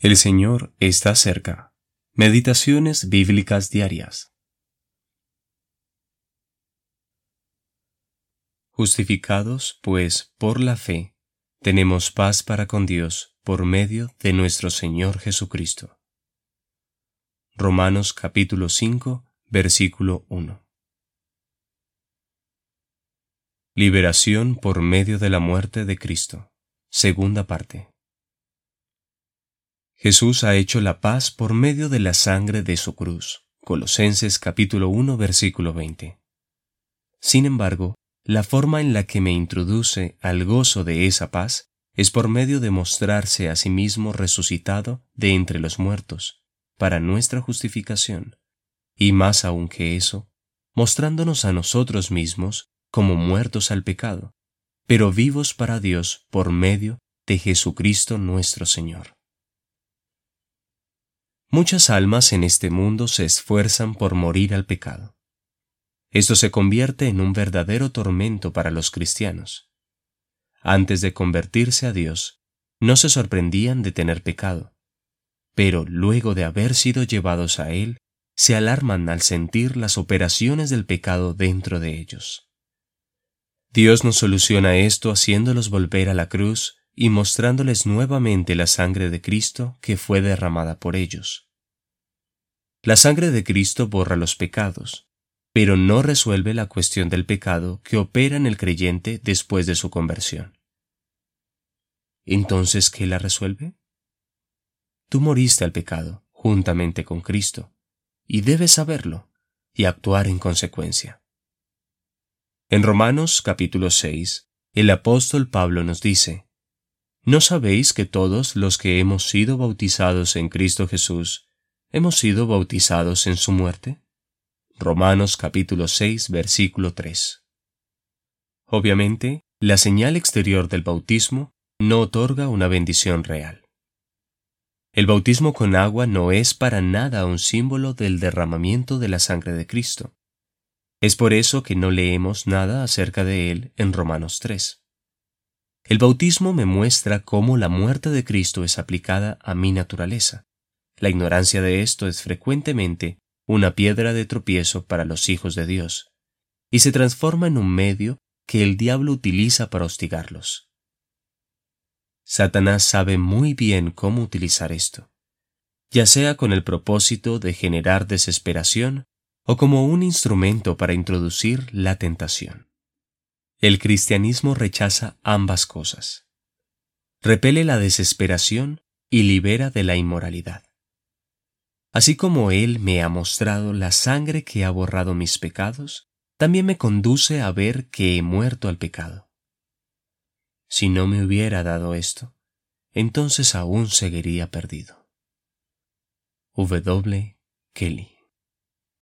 El Señor está cerca. Meditaciones bíblicas diarias. Justificados, pues, por la fe, tenemos paz para con Dios por medio de nuestro Señor Jesucristo. Romanos capítulo 5, versículo 1. Liberación por medio de la muerte de Cristo. Segunda parte. Jesús ha hecho la paz por medio de la sangre de su cruz. Colosenses capítulo 1 versículo 20. Sin embargo, la forma en la que me introduce al gozo de esa paz es por medio de mostrarse a sí mismo resucitado de entre los muertos, para nuestra justificación, y más aún que eso, mostrándonos a nosotros mismos como muertos al pecado, pero vivos para Dios por medio de Jesucristo nuestro Señor. Muchas almas en este mundo se esfuerzan por morir al pecado. Esto se convierte en un verdadero tormento para los cristianos. Antes de convertirse a Dios, no se sorprendían de tener pecado, pero luego de haber sido llevados a Él, se alarman al sentir las operaciones del pecado dentro de ellos. Dios nos soluciona esto haciéndolos volver a la cruz y mostrándoles nuevamente la sangre de Cristo que fue derramada por ellos. La sangre de Cristo borra los pecados, pero no resuelve la cuestión del pecado que opera en el creyente después de su conversión. Entonces, ¿qué la resuelve? Tú moriste al pecado juntamente con Cristo, y debes saberlo y actuar en consecuencia. En Romanos capítulo 6, el apóstol Pablo nos dice, ¿No sabéis que todos los que hemos sido bautizados en Cristo Jesús, hemos sido bautizados en su muerte? Romanos capítulo 6 versículo 3. Obviamente, la señal exterior del bautismo no otorga una bendición real. El bautismo con agua no es para nada un símbolo del derramamiento de la sangre de Cristo. Es por eso que no leemos nada acerca de él en Romanos 3. El bautismo me muestra cómo la muerte de Cristo es aplicada a mi naturaleza. La ignorancia de esto es frecuentemente una piedra de tropiezo para los hijos de Dios, y se transforma en un medio que el diablo utiliza para hostigarlos. Satanás sabe muy bien cómo utilizar esto, ya sea con el propósito de generar desesperación o como un instrumento para introducir la tentación. El cristianismo rechaza ambas cosas. Repele la desesperación y libera de la inmoralidad. Así como Él me ha mostrado la sangre que ha borrado mis pecados, también me conduce a ver que he muerto al pecado. Si no me hubiera dado esto, entonces aún seguiría perdido. W. Kelly